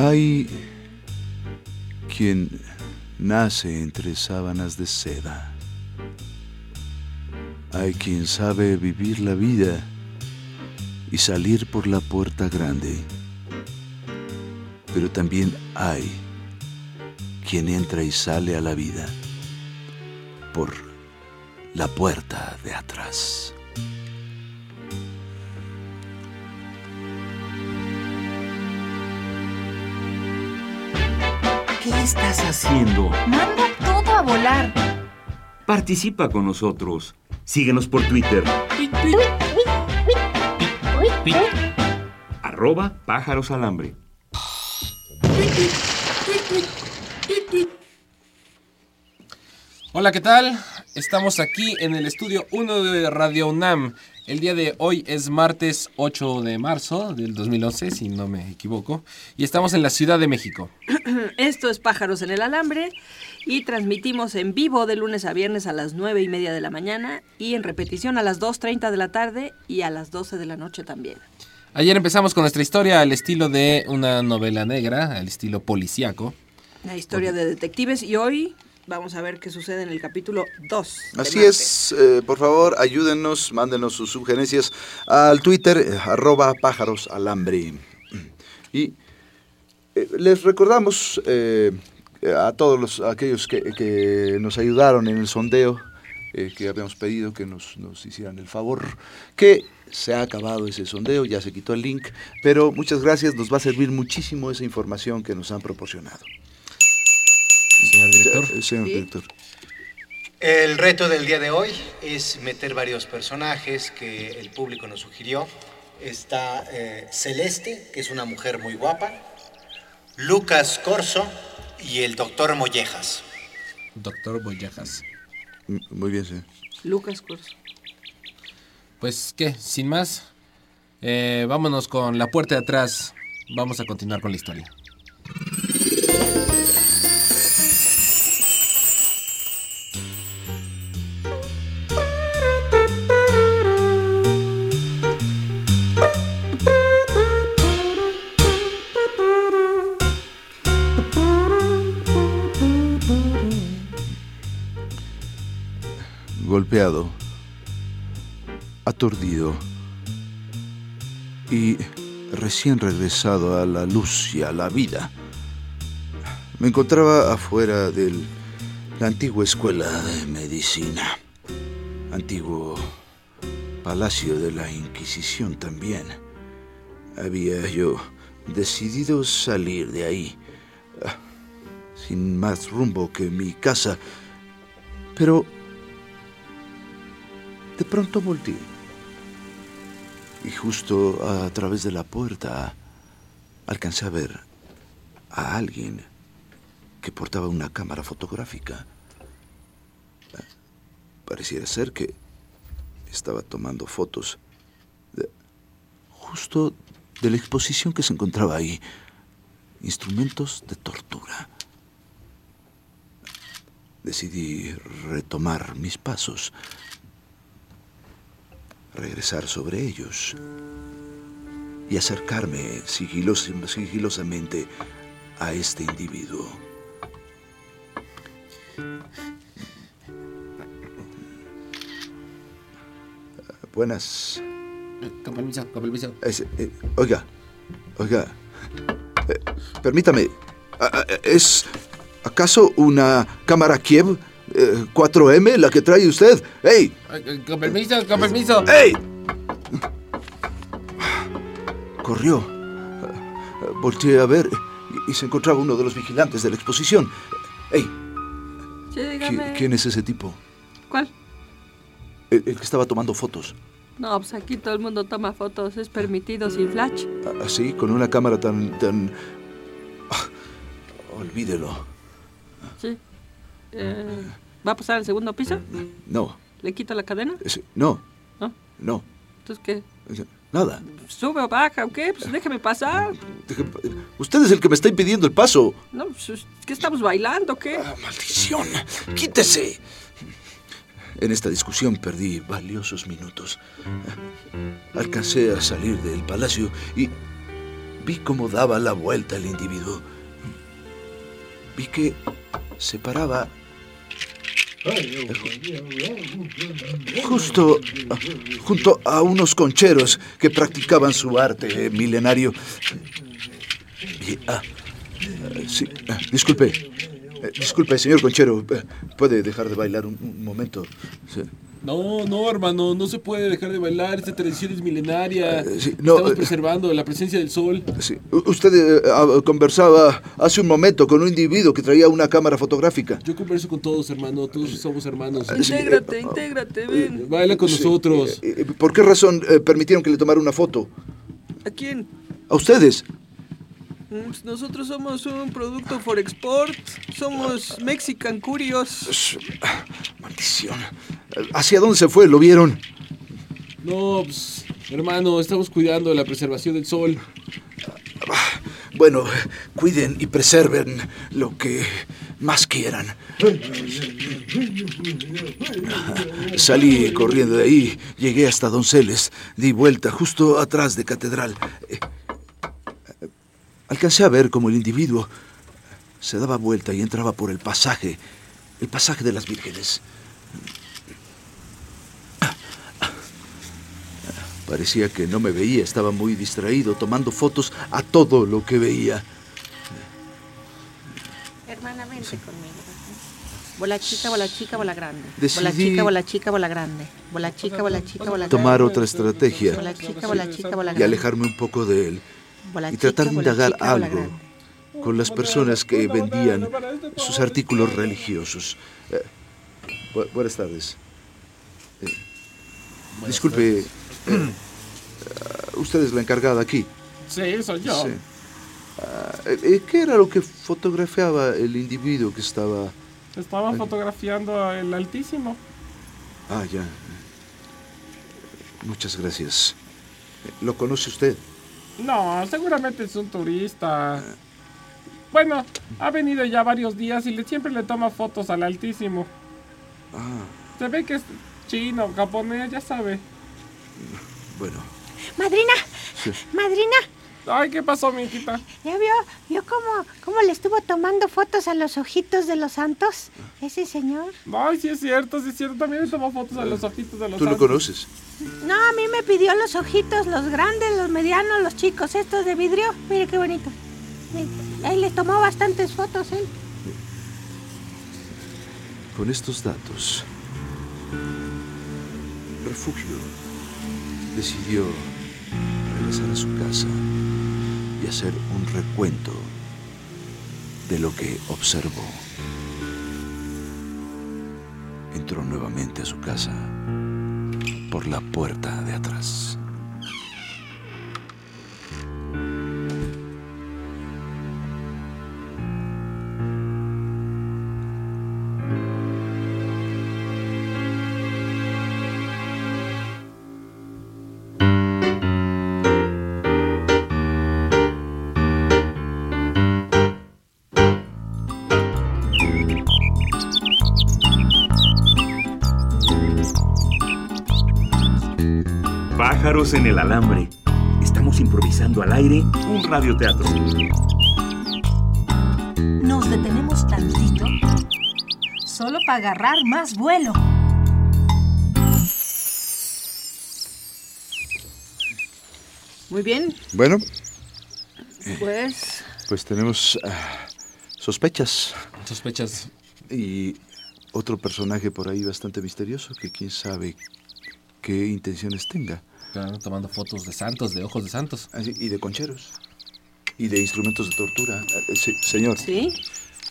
Hay quien nace entre sábanas de seda. Hay quien sabe vivir la vida y salir por la puerta grande. Pero también hay quien entra y sale a la vida por la puerta de atrás. Estás haciendo? Manda todo a volar. Participa con nosotros. Síguenos por Twitter. Arroba pájaros alambre. Hola, ¿qué tal? Estamos aquí en el estudio 1 de Radio UNAM. El día de hoy es martes 8 de marzo del 2011, si no me equivoco, y estamos en la Ciudad de México. Esto es Pájaros en el Alambre y transmitimos en vivo de lunes a viernes a las 9 y media de la mañana y en repetición a las 2.30 de la tarde y a las 12 de la noche también. Ayer empezamos con nuestra historia al estilo de una novela negra, al estilo policíaco. La historia de detectives y hoy vamos a ver qué sucede en el capítulo 2. de Así es, eh, por favor, ayúdenos, mándenos sus sugerencias al Twitter, eh, arroba pájaros alambre. Y eh, les recordamos eh, a todos los, aquellos que, que nos ayudaron en el sondeo, que habíamos pedido que nos, nos hicieran el favor, que se ha acabado ese sondeo, ya se quitó el link, pero muchas gracias, nos va a servir muchísimo esa información que nos han proporcionado. Señor director. Eh, Señor Sí. director. El reto del día de hoy es meter varios personajes que el público nos sugirió. Está eh, Celeste, que es una mujer muy guapa, Lucas Corso y el doctor Mollejas. Doctor Boyajas. M- Muy bien, señor. Lucas Corso. Pues, ¿qué? Sin más, eh, vámonos con la puerta de atrás. Vamos a continuar con la historia. Aturdido y recién regresado a la luz y a la vida. Me encontraba afuera de la antigua escuela de medicina, antiguo palacio de la Inquisición también. Había yo decidido salir de ahí, ah, sin más rumbo que mi casa, pero de pronto volteé. Y justo a través de la puerta alcancé a ver a alguien que portaba una cámara fotográfica. Pareciera ser que estaba tomando fotos de- justo de la exposición que se encontraba ahí. Instrumentos de tortura. Decidí retomar mis pasos regresar sobre ellos y acercarme sigilos- sigilosamente a este individuo. Buenas. Con permiso, con permiso. Es- eh, oiga, oiga, eh, permítame. ¿Es acaso una cámara Kiev eh, 4M la que trae usted? ¡Ey! Eh, Con permiso, con permiso. ¡Ey! corrió. Ah, Volteé a ver y, se encontraba uno de los vigilantes de la exposición. ¡Ey! Sí, ¿qui- dígame. ¿Quién es ese tipo? ¿Cuál? El, el que estaba tomando fotos. No, pues aquí todo el mundo toma fotos, es permitido sin flash. Así, con una cámara tan... tan... Ah, olvídelo. Sí. Eh, ¿Va a pasar al segundo piso? No, ¿Le quito la cadena? no, ¿No? no. Entonces, ¿qué? Nada. ¿Sube o baja o qué? Pues déjeme pasar. Usted es el que me está impidiendo el paso. No, pues, es que estamos bailando, ¿qué? Ah, ¡Maldición! ¡Quítese! En esta discusión perdí valiosos minutos. Alcancé a salir del palacio y vi cómo daba la vuelta el individuo. Vi que se paraba justo junto a unos concheros que practicaban su arte milenario. Y, ah, eh, sí, ah, disculpe. Eh, disculpe, señor Conchero. eh, ¿Puede dejar de bailar un, un momento? Sí. No, no, hermano, no se puede dejar de bailar. Esta tradición es milenaria. Eh, sí, no, Estamos eh, preservando la presencia del sol. Sí. Usted eh, ah, conversaba hace un momento con un individuo que traía una cámara fotográfica. Yo converso con todos, hermano. Todos somos hermanos. Intégrate, intégrate, ven. Baila con Sí, nosotros. ¿Por qué razón eh, permitieron que le tomara una foto? ¿A quién? ¿A ustedes? Pues Nosotros somos un producto for export. Somos Mexican Curios. Maldición. ¿Hacia dónde se fue? ¿Lo vieron? No, pues, hermano, estamos cuidando de la preservación del sol. Bueno, cuiden y preserven lo que más quieran. Salí corriendo de ahí, llegué hasta Donceles, di vuelta justo atrás de Catedral. Alcancé a ver cómo el individuo se daba vuelta y entraba por el pasaje, el pasaje de las vírgenes. Parecía que no me veía, estaba muy distraído, tomando fotos a todo lo que veía. Hermana, vente conmigo. Bola chica, bola chica, bola grande. Bola Decidí- chica, bola chica, bola grande. Bola chica, bola chica, bola grande. Tomar otra estrategia Bola chica, bola chica, bola y grande. alejarme un poco de él Bola y tratar de indagar algo con las personas que vendían sus artículos religiosos. Eh, bu- buenas tardes. Eh, disculpe, eh, usted es la encargada aquí. Sí, soy yo. Sí. Eh, ¿Qué era lo que fotografiaba el individuo que estaba... Estaba fotografiando el Altísimo. Ah, ya. Muchas gracias. ¿Lo conoce usted? No, seguramente es un turista. Bueno, ha venido ya varios días y le, siempre le toma fotos al Altísimo. Ah, Se ve que es chino, japonés, ya sabe. bueno. Madrina, Sí. madrina, Ay, ¿qué pasó, mi hijita? ¿ya vio, vio cómo, cómo le estuvo tomando fotos a los ojitos de los santos? Ese señor. Ay, sí es cierto, sí es cierto. También le toma fotos a los ojitos de los ¿Tú lo santos. conoces? No, a mí me pidió los ojitos, los grandes, los medianos, los chicos, estos de vidrio. Mire qué bonito. Ahí le tomó bastantes fotos él. Con estos datos, Refugio decidió regresar a su casa y hacer un recuento de lo que observó. Entró nuevamente a su casa por la puerta de atrás. En el alambre. Estamos improvisando al aire un radioteatro. Nos detenemos tantito solo para agarrar más vuelo. Muy bien, Bueno, pues pues tenemos ah, sospechas Sospechas. y otro personaje por ahí bastante misterioso que quién sabe qué intenciones tenga. Claro, tomando fotos de santos, de ojos de santos. Así, y de concheros. Y de instrumentos de tortura. Eh, sí, señor. ¿Sí?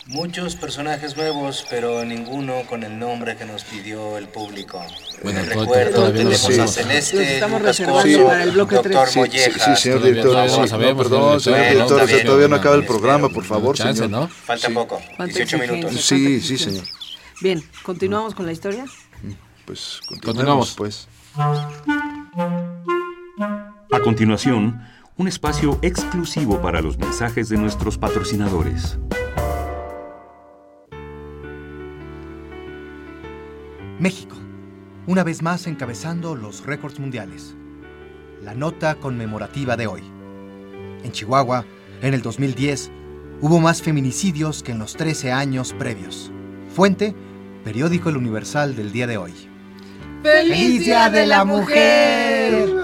Muchos personajes nuevos, pero ninguno con el nombre que nos pidió el público. Bueno, Eh, to- recuerdo, tenemos a sabemos. Celeste, Lucas reservando Coso, para el bloque doctor. Sí, sí, Mollejas. sí, señor director. no lo sí, sabemos, no, perdón, señor director. bien, Todavía no no, acaba el no, programa, por favor, Chance, señor. ¿no? Falta poco, ¿Cuánta 18 minutos. Sí, ¿Cuánta sí, señor. Bien, continuamos con la historia. Pues Continuamos. continuemos, pues. A continuación, un espacio exclusivo para los mensajes de nuestros patrocinadores. México, una vez más encabezando los récords mundiales. La nota conmemorativa de hoy. En Chihuahua, en el 2010, hubo más feminicidios que en los 13 años previos. Fuente, periódico El Universal del día de hoy. ¡Feliz Día de la Mujer!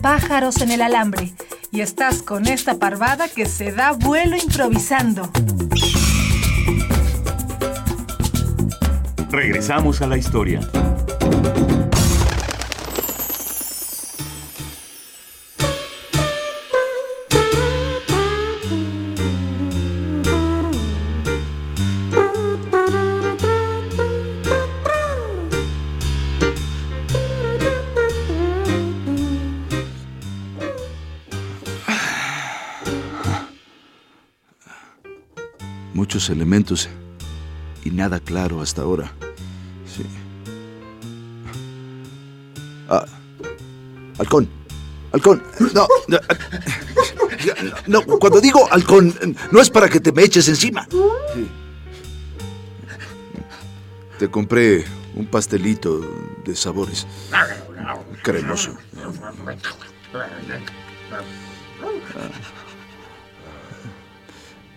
Pájaros en el alambre y estás con esta parvada que se da vuelo improvisando. Regresamos a la historia. Elementos y nada claro hasta ahora. Sí. Ah, halcón. Halcón. No, no, cuando digo halcón, no es para que te me eches encima. Te compré un pastelito de sabores. Cremoso.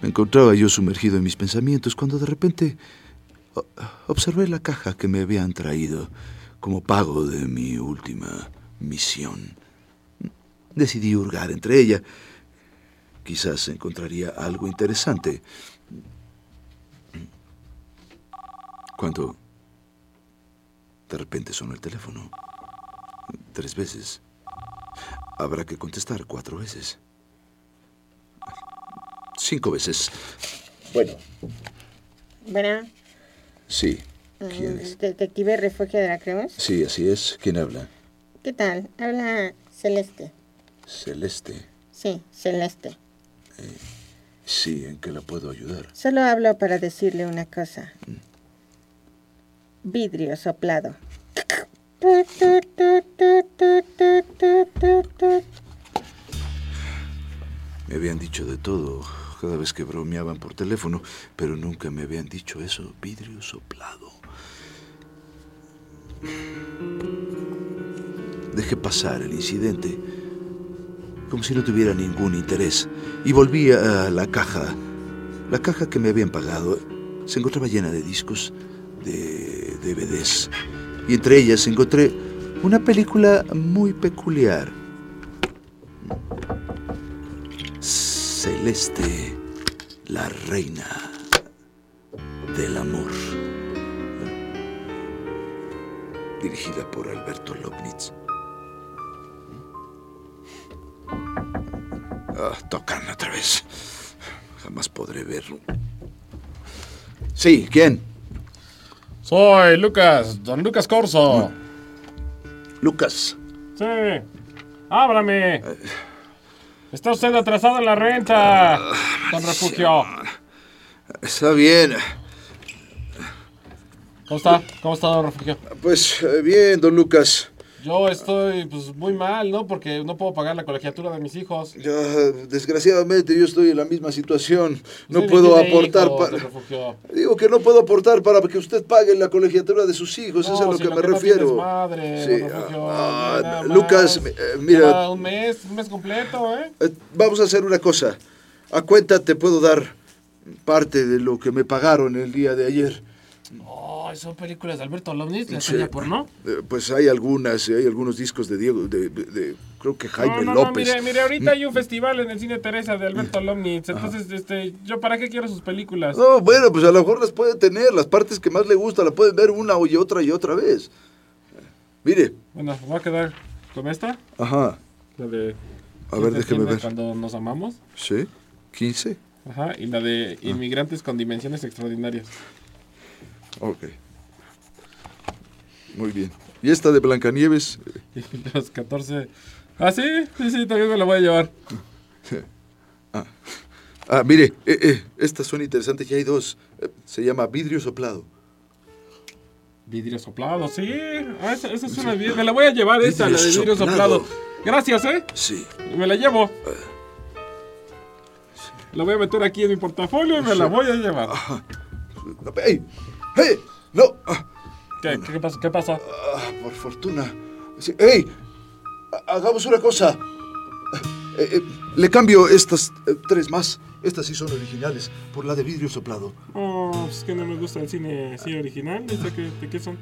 Me encontraba yo sumergido en mis pensamientos cuando de repente observé la caja que me habían traído como pago de mi última misión. Decidí hurgar entre ella. Quizás encontraría algo interesante. Cuando de repente sonó el teléfono. Tres veces. Habrá que contestar cuatro veces. Cinco veces. Bueno, Bueno, sí. ¿Quién es? Detective Refugio de la Cremas. Sí, así es. ¿Quién habla? ¿Qué tal? Habla Celeste. Celeste. Sí, Celeste. Sí, ¿en qué la puedo ayudar? Solo hablo para decirle una cosa. Vidrio soplado. Me habían dicho de todo cada vez que bromeaban por teléfono, pero nunca me habían dicho eso, vidrio soplado. Dejé pasar el incidente, como si no tuviera ningún interés, y volví a la caja. La caja que me habían pagado se encontraba llena de discos, de DVDs, y entre ellas encontré una película muy peculiar. Celeste, la reina del amor. Dirigida por Alberto Lobnitz. Ah, tocan otra vez. Jamás podré verlo. Sí, ¿quién? Soy Lucas, don Lucas Corso. Lucas. Sí. Ábrame. Está usted atrasado en la renta, don Refugio. Está bien. ¿Cómo está? ¿Cómo está, don Refugio? Pues eh, bien, don Lucas. Yo estoy pues muy mal, ¿no? Porque no puedo pagar la colegiatura de mis hijos. Ya, desgraciadamente yo estoy en la misma situación. No Usted puedo aportar hijos, para... Digo que no puedo aportar para que usted pague la colegiatura de sus hijos, eso es a No, lo si que lo me que no refiero. tienes madre, Sí, Refugio, ah, Lucas, eh, mira, un mes, un mes completo, ¿eh? eh, vamos a hacer una cosa. A cuenta te puedo dar parte de lo que me pagaron el día de ayer. Son películas de Alberto Lomnitz, la Sí. porno. Eh, pues hay algunas, hay algunos discos de Diego, de, de- de- creo que Jaime no, no, no, López. mire, mire, ahorita hay un festival en el Cine Teresa de Alberto Lomnitz, entonces, este, ¿yo para qué quiero sus películas? No, bueno, pues a lo mejor las puede tener, las partes que más le gusta, la pueden ver una y otra y otra vez. Mire, Bueno, voy a quedar con esta, ajá, la de... a ver, ¿Quién te déjeme ver. Cuando nos amamos, ¿Sí? ¿15? ajá, y la de Inmigrantes con Dimensiones Extraordinarias. Ok. Muy bien. ¿Y esta de Blancanieves? Y los 14... Ah, sí, sí, sí, también me la voy a llevar. Ah, mire, eh, eh, estas son interesantes, ya hay dos. Eh, se llama Vidrio Soplado. Vidrio soplado, sí. Ah, esa, esa suena bien. Me la voy a llevar esa, la de Vidrio soplado. soplado. Gracias, ¿eh? Sí. Me la llevo. La voy a meter aquí en mi portafolio y me la voy a llevar. ¡Ey! ¡Hey! ¡No! Ah, ¿Qué, qué, pasó? ¿Qué pasó? ah, por fortuna. Sí, ¡Ey! Ha- Hagamos una cosa. Eh, eh, le cambio estas eh, tres más. Estas sí son originales. Por la de vidrio soplado. Oh, es que no me gusta el cine así original. ¿Esa que, ¿De qué son?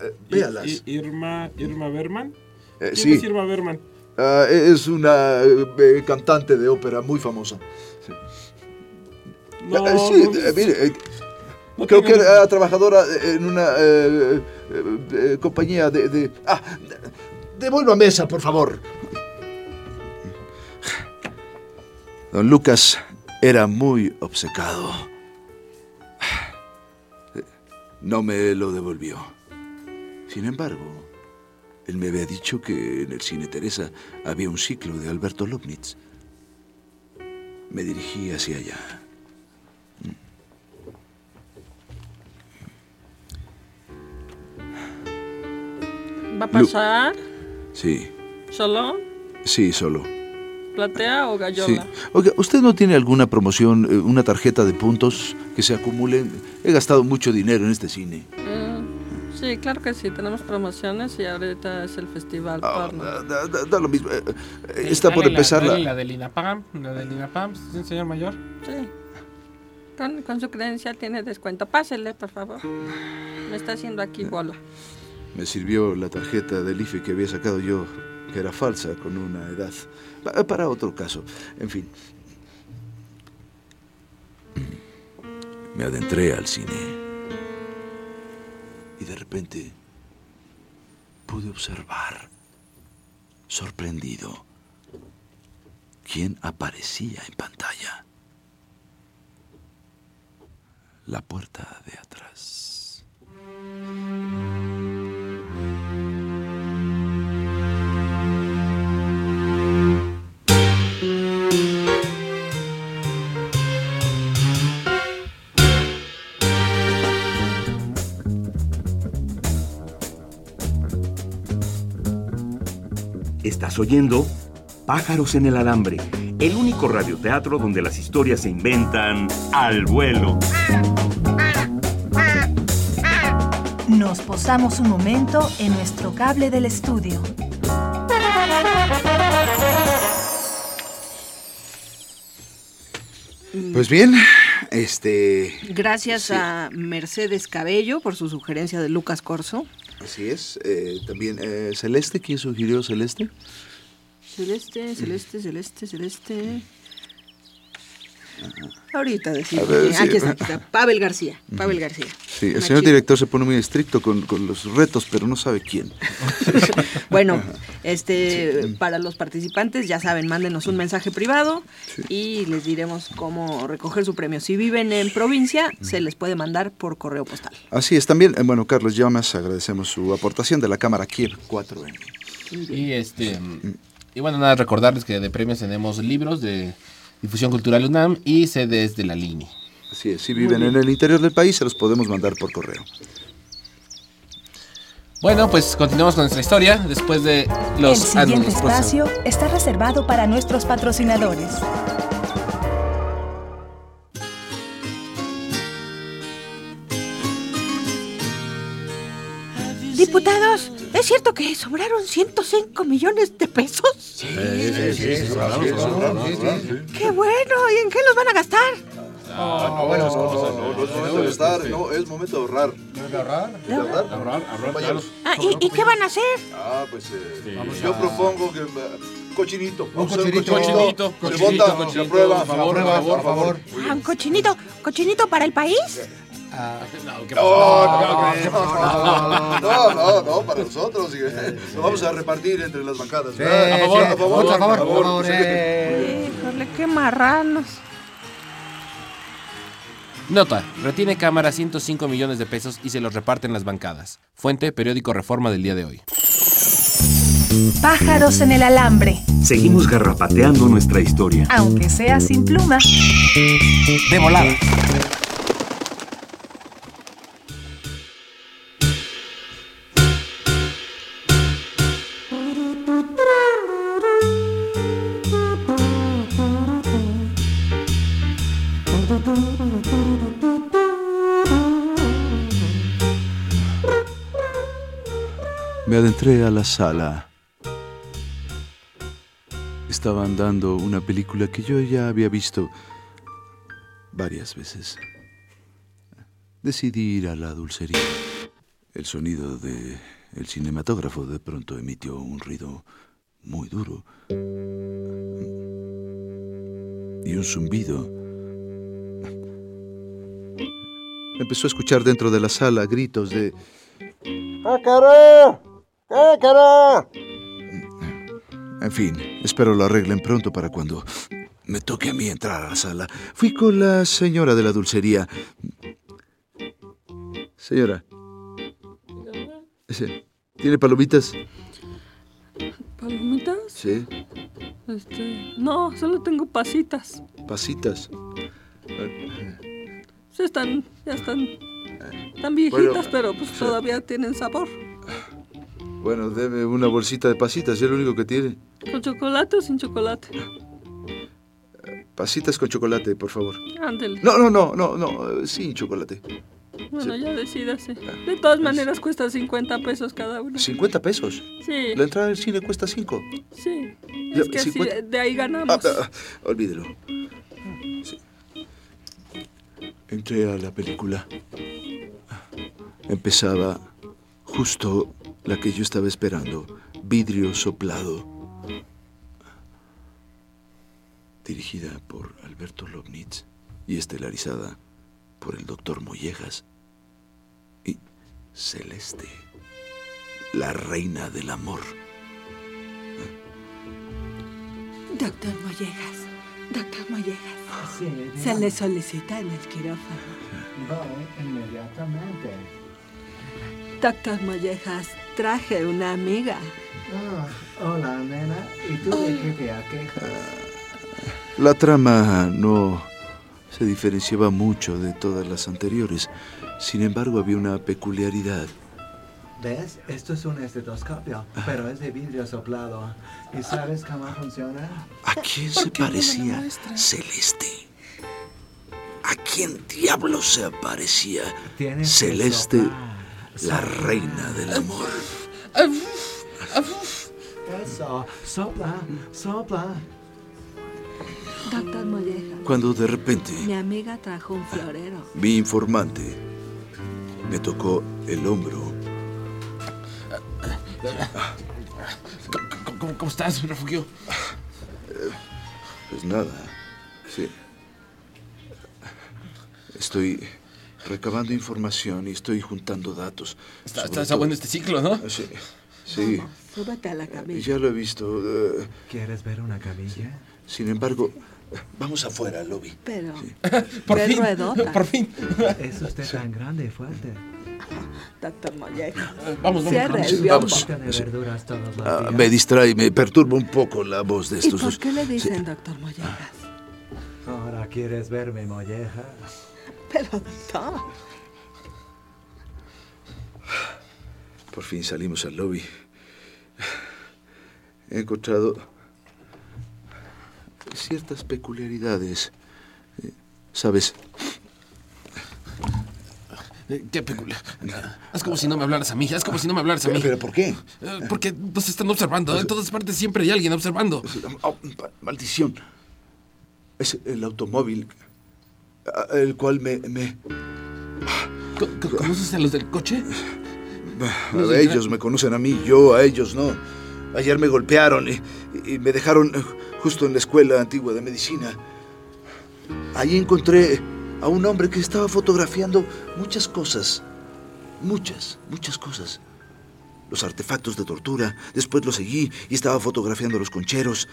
Eh, I- véalas. I- Irma, Irma Berman. ¿Quién sí. es Irma Berman? Ah, es una cantante de ópera muy famosa. Sí, No, sí, no, mire, no creo que era trabajadora en una eh, eh, eh, compañía de, de- Ah, de- devuélvame esa, por favor. Don Lucas era muy obcecado. No me lo devolvió. Sin embargo, él me había dicho que en el cine Teresa había un ciclo de Alberto Lobnitz. Me dirigí hacia allá. ¿Va a pasar? Sí, ¿Solo? sí, solo. ¿Platea o Sí. gallola? Oiga, ¿usted no tiene alguna promoción, eh, una tarjeta de puntos que se acumulen? He gastado mucho dinero en este cine. Mm, sí, claro que sí. Tenemos promociones y ahorita es el festival Ah, porno. da, da- da- lo mismo. eh, eh, Sí, está por empezar la... la del INAPAM. La del INAPAM, ¿sí, señor mayor? Sí. Con, con su credencial tiene descuento. Pásele, por favor. Me está haciendo aquí bola. Me sirvió la tarjeta del IFE que había sacado yo, que era falsa, con una edad. Pa- Para otro caso. En fin. Me adentré al cine. Y de repente pude observar, sorprendido, quién aparecía en pantalla. La puerta de atrás. Estás oyendo Pájaros en el Alambre, el único radioteatro donde las historias se inventan al vuelo. Nos posamos un momento en nuestro cable del estudio. Pues bien, este... Gracias Sí. a Mercedes Cabello por su sugerencia de Lucas Corso. Así es. eh, también eh, Celeste, ¿quién sugirió Celeste? Celeste, celeste, celeste, celeste. Ahorita decimos. Ver, sí. Aquí está, aquí está. Pavel García. Pavel García. Sí, el Una señor chica. director se pone muy estricto con, con los retos, pero no sabe quién. Bueno, este, para los participantes, ya saben, mándenos un mensaje privado y les diremos cómo recoger su premio. Si viven en provincia, se les puede mandar por correo postal. Así es, también, eh, bueno, Carlos Llamas, agradecemos su aportación de la cámara Kiev 4M. Y este y bueno, nada, recordarles que de premios tenemos libros de difusión cultural UNAM y CDs de la línea. Así es, si viven en el interior del país, se los podemos mandar por correo. Bueno, pues continuamos con nuestra historia después de los El siguiente anuncios. espacio está reservado para nuestros patrocinadores. Diputados, ¿es cierto que sobraron 105 millones de pesos? ¡Qué bueno! ¿Y en qué los van a gastar? No, no, bueno, no, no, no, no, no, es momento de gastar, no, es momento de ahorrar. ¿Debe ahorrar? ¿De ahorrar? Ahorrar, ahorrar. Ah, ¿y, y qué van a hacer? Ah, pues eh, Vamos yo a- propongo que... cochinito. Vamos a hacer cochinito. Cochinito, cochinito, vota, cochinito, se aprueba. a favor, a favor. Ah, un cochinito, cochinito para el país. No, ¿qué No, no, no, no, no, no, para nosotros. eh, Lo vamos a repartir entre las bancadas. A favor, a favor, a favor, a favor. Híjole, qué marranos. Nota, retiene cámara 105 millones de pesos y se los reparte en las bancadas. Fuente, periódico Reforma del día de hoy. Pájaros en el alambre, Seguimos garrapateando nuestra historia. aunque sea sin pluma. De volada. Me adentré a la sala. Estaban dando una película que yo ya había visto varias veces. Decidí ir a la dulcería. El sonido de el cinematógrafo de pronto emitió un ruido muy duro y un zumbido. Empezó a escuchar dentro de la sala gritos de En fin, espero lo arreglen pronto para cuando me toque a mí entrar a la sala. Fui con la señora de la dulcería. Señora. Sí. ¿Tiene palomitas? ¿Palomitas? Sí. Este, no, solo tengo pasitas. Pasitas. Sí están, ya están, están viejitas, Bueno, pero pues sí. todavía tienen sabor. Bueno, deme una bolsita de pasitas, es lo único que tiene. ¿Con chocolate o sin chocolate? Pasitas con chocolate, por favor. Ándele. No, no, no, no, no, sin chocolate. Bueno, ya decídase. De todas maneras cuesta 50 pesos cada una. ¿50 pesos? Sí, La entrada al cine cuesta 5. sí. Ya, Es que así, 50. de ahí Ah, ganamos. ah, olvídelo. Sí. Entré a la película. Empezaba justo la que yo estaba esperando. Vidrio soplado. Dirigida por Alberto Lobnitz y estelarizada por el doctor Mollejas. Y Celeste, la reina del amor. Doctor Mollejas, doctor Mollejas. Se le solicita en el quirófano. Voy inmediatamente. Doctor Mollejas, traje una amiga. Ah, hola, nena. ¿Y tú de qué te aquejas? La trama no se diferenciaba mucho de todas las anteriores. Sin embargo, había una peculiaridad. ¿Ves? Esto es un estetoscopio, pero es de vidrio soplado. ¿Y sabes cómo funciona? ¿A quién se parecía Celeste? ¿A quién diablos se parecía Tienes que Celeste. La reina del amor? Eso, sopla, sopla. Doctor Mollejas, Cuando de repente mi amiga trajo un florero. mi informante me tocó el hombro. ¿Cómo, cómo- cómo estás, refugio? Pues nada, sí. Estoy recabando información y estoy juntando datos. Está, está, está bueno este ciclo, ¿no? Sí, sí. Súbete a la camilla. Ya lo he visto. eh, ¿Quieres ver una camilla? sin embargo, vamos afuera al lobby. Pero, Por qué fin, por fin. Es usted tan grande y fuerte. Doctor Mollejas. Vamos, vamos. Sí, vamos. Tiene Sí. verduras todos los Ah, me distrae, me perturba un poco la voz de ¿Y estos por dos. qué le Sí. dicen doctor Mollejas? Ahora quieres verme, molleja. Pero. Por fin salimos al lobby. He encontrado ciertas peculiaridades. ¿Sabes? Qué peculiar. Es como si no me hablaras a mí, es como si no me hablaras a mí. ¿Pero por qué? Eh, Porque nos están observando, en todas partes siempre hay alguien observando. Oh, ma- maldición. Es el automóvil. El cual me... me Co- co- ¿Conoces a los del coche? a ellos me conocen a mí, yo a ellos no. Ayer me golpearon y, y me dejaron eh, justo en la escuela antigua de medicina. Ahí encontré a un hombre que estaba fotografiando muchas cosas. Muchas, muchas cosas. Los artefactos de tortura. Después lo seguí y estaba fotografiando los concheros.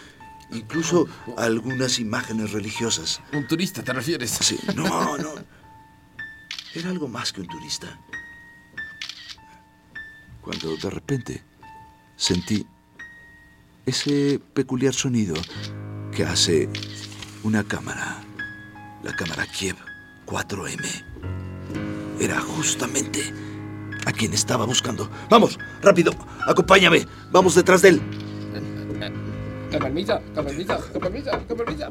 Incluso algunas imágenes religiosas. Un turista, ¿te refieres? Sí, no, no. Era algo más que un turista. Cuando de repente sentí ese peculiar sonido que hace una cámara, la cámara Kiev 4M. Era justamente a quien estaba buscando. Vamos, rápido, acompáñame. Vamos detrás de él. Con permiso, con permiso, con permiso, con permiso.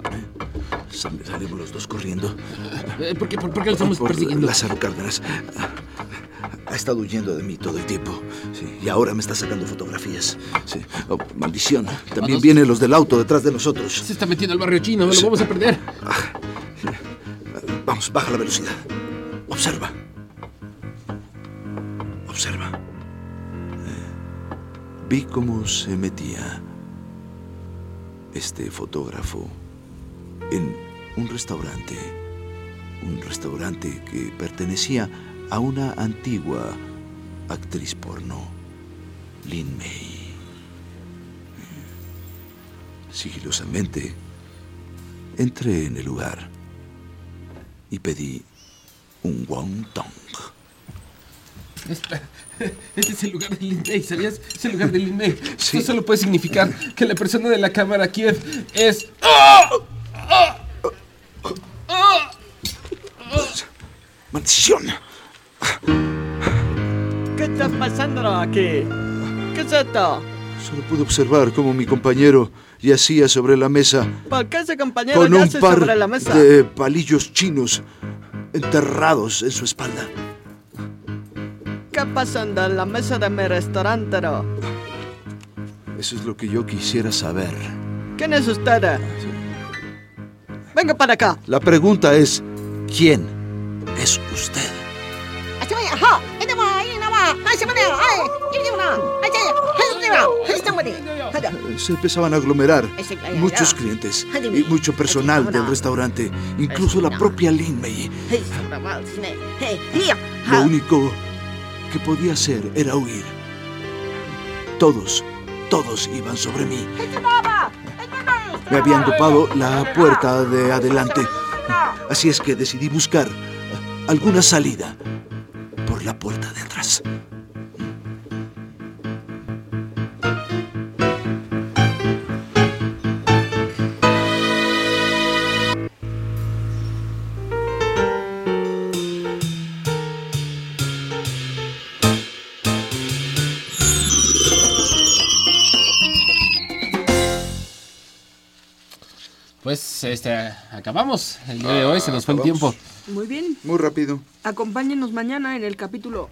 Sal- Salimos los dos corriendo. Eh, ¿Por qué, por, por qué lo estamos Por persiguiendo? Lázaro Cárdenas ha estado huyendo de mí todo el tiempo. Sí, y ahora me está sacando fotografías. Sí. Oh, maldición. También vienen los del auto detrás de nosotros. Se está metiendo al barrio chino, lo vamos a perder. Vamos, baja la velocidad. Observa. Observa. Eh, vi cómo se metía este fotógrafo en un restaurante. Un restaurante que pertenecía a una antigua actriz porno, Lin May. Sigilosamente, entré en el lugar y pedí un wonton. Este es el lugar del Lindey, ¿sabías? Es el lugar del Lindey. Esto solo puede significar que la persona de la cámara Kiev es... ¡Maldición! ¿Qué está pasando aquí? ¿Qué es esto? Solo pude observar cómo mi compañero yacía sobre la mesa ¿Por qué ese compañero con un yace par sobre la mesa? de palillos chinos enterrados en su espalda. ¿Qué pasa en la mesa de mi restaurante? no? Eso es lo que yo quisiera saber. ¿Quién es usted? Venga para acá. La pregunta es, ¿quién es usted? Se empezaban a aglomerar muchos clientes y mucho personal del restaurante, incluso la propia Lin Mei. Lo único que podía hacer era huir. Todos, todos iban sobre mí. Me habían topado la puerta de adelante. Así es que decidí buscar alguna salida por la puerta de atrás. Pues, este, acabamos. El día de hoy se nos fue el tiempo. Muy bien. Muy rápido. Acompáñenos mañana en el capítulo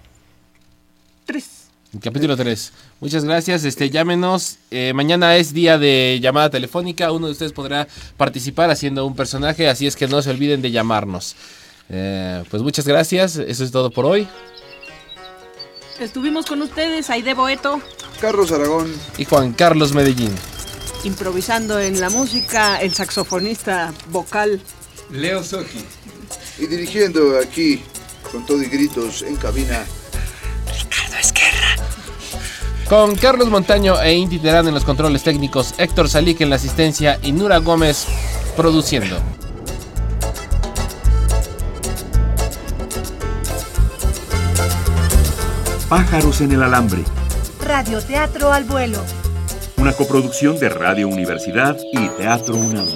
3. El capítulo 3. Muchas gracias. Este, llámenos. Eh, mañana es día de llamada telefónica. Uno de ustedes podrá participar haciendo un personaje. Así es que no se olviden de llamarnos. Eh, pues muchas gracias. Eso es todo por hoy. Estuvimos con ustedes, Aide Boeto, Carlos Aragón. Y Juan Carlos Medellín. Improvisando en la música, el saxofonista vocal. Leo Soji. Y dirigiendo aquí, con todo y gritos, en cabina. Con Carlos Montaño e Inti Terán en los controles técnicos, Héctor Salik en la asistencia y Nura Gómez produciendo. Pájaros en el alambre, Radioteatro al vuelo. Una coproducción de Radio Universidad y Teatro UNAM.